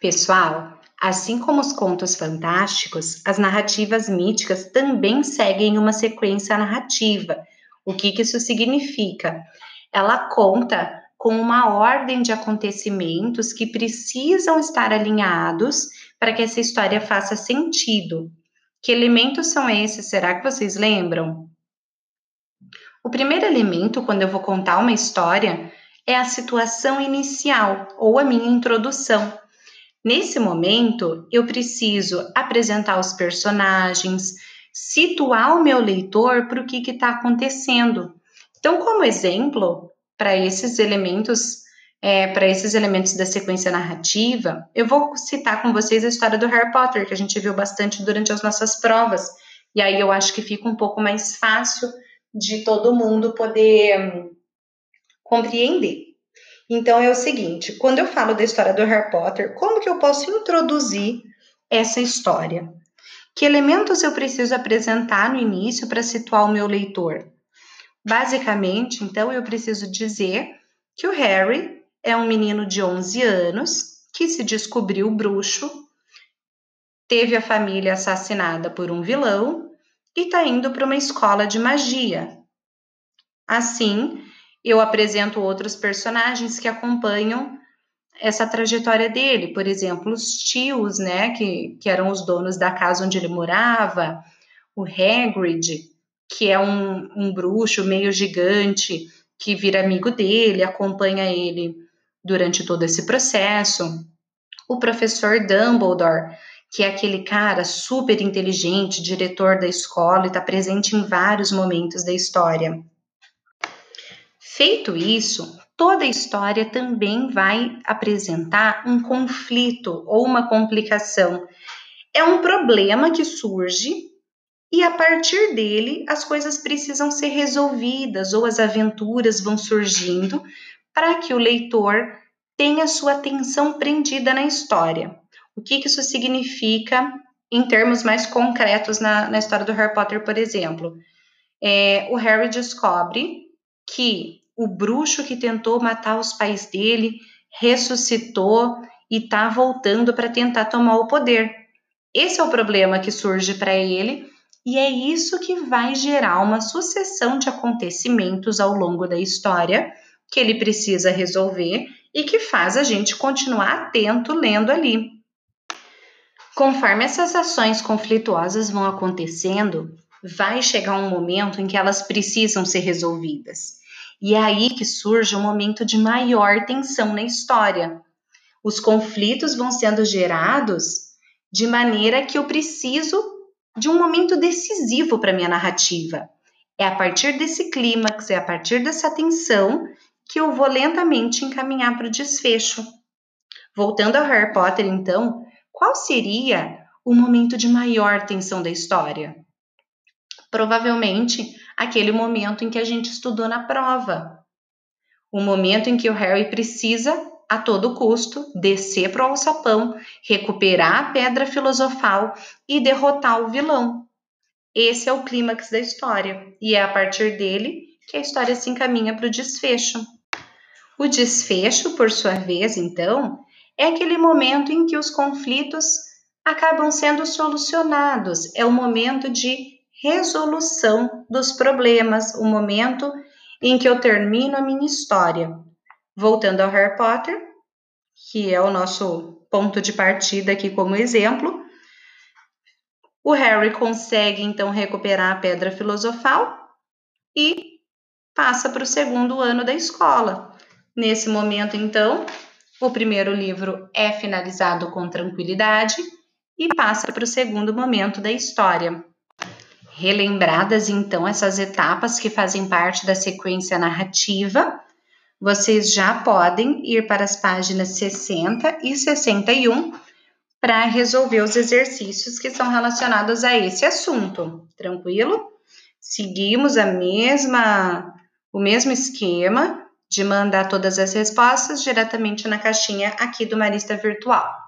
Pessoal, assim como os contos fantásticos, as narrativas míticas também seguem uma sequência narrativa. O que, que isso significa? Ela conta com uma ordem de acontecimentos que precisam estar alinhados para que essa história faça sentido. Que elementos são esses? Será que vocês lembram? O primeiro elemento, quando eu vou contar uma história, é a situação inicial ou a minha introdução. Nesse momento, eu preciso apresentar os personagens, situar o meu leitor para o que está acontecendo. Então, como exemplo, para esses elementos, é, para esses elementos da sequência narrativa, eu vou citar com vocês a história do Harry Potter, que a gente viu bastante durante as nossas provas. E aí eu acho que fica um pouco mais fácil de todo mundo poder hum, compreender. Então é o seguinte, quando eu falo da história do Harry Potter, como que eu posso introduzir essa história? Que elementos eu preciso apresentar no início para situar o meu leitor? Basicamente, então, eu preciso dizer que o Harry é um menino de 11 anos que se descobriu bruxo, teve a família assassinada por um vilão e está indo para uma escola de magia. Assim, eu apresento outros personagens que acompanham essa trajetória dele, por exemplo, os tios, né, que, que eram os donos da casa onde ele morava, o Hagrid, que é um, um bruxo meio gigante que vira amigo dele, acompanha ele durante todo esse processo, o professor Dumbledore, que é aquele cara super inteligente, diretor da escola e está presente em vários momentos da história. Feito isso, toda a história também vai apresentar um conflito ou uma complicação. É um problema que surge e a partir dele as coisas precisam ser resolvidas ou as aventuras vão surgindo para que o leitor tenha sua atenção prendida na história. O que, isso significa em termos mais concretos na, na história do Harry Potter, por exemplo? É, o Harry descobre que o bruxo que tentou matar os pais dele ressuscitou e está voltando para tentar tomar o poder. Esse é o problema que surge para ele e é isso que vai gerar uma sucessão de acontecimentos ao longo da história que ele precisa resolver e que faz a gente continuar atento lendo ali. Conforme essas ações conflituosas vão acontecendo, vai chegar um momento em que elas precisam ser resolvidas. E é aí que surge um momento de maior tensão na história. Os conflitos vão sendo gerados de maneira que eu preciso de um momento decisivo para minha narrativa. É a partir desse clímax, é a partir dessa tensão que eu vou lentamente encaminhar para o desfecho. Voltando ao Harry Potter, então, qual seria o momento de maior tensão da história? Provavelmente aquele momento em que a gente estudou na prova. O momento em que o Harry precisa, a todo custo, descer para o alçapão, recuperar a pedra filosofal e derrotar o vilão. Esse é o clímax da história, e é a partir dele que a história se encaminha para o desfecho. O desfecho, por sua vez, então, é aquele momento em que os conflitos acabam sendo solucionados, é o momento de resolução dos problemas, o momento em que eu termino a minha história. Voltando ao Harry Potter, que é o nosso ponto de partida aqui como exemplo, o Harry consegue então recuperar a pedra filosofal e passa para o segundo ano da escola. Nesse momento, então, o primeiro livro é finalizado com tranquilidade e passa para o segundo momento da história. Relembradas então essas etapas que fazem parte da sequência narrativa, vocês já podem ir para as páginas 60 e 61 para resolver os exercícios que são relacionados a esse assunto. Tranquilo? Seguimos a mesma o mesmo esquema de mandar todas as respostas diretamente na caixinha aqui do Marista Virtual.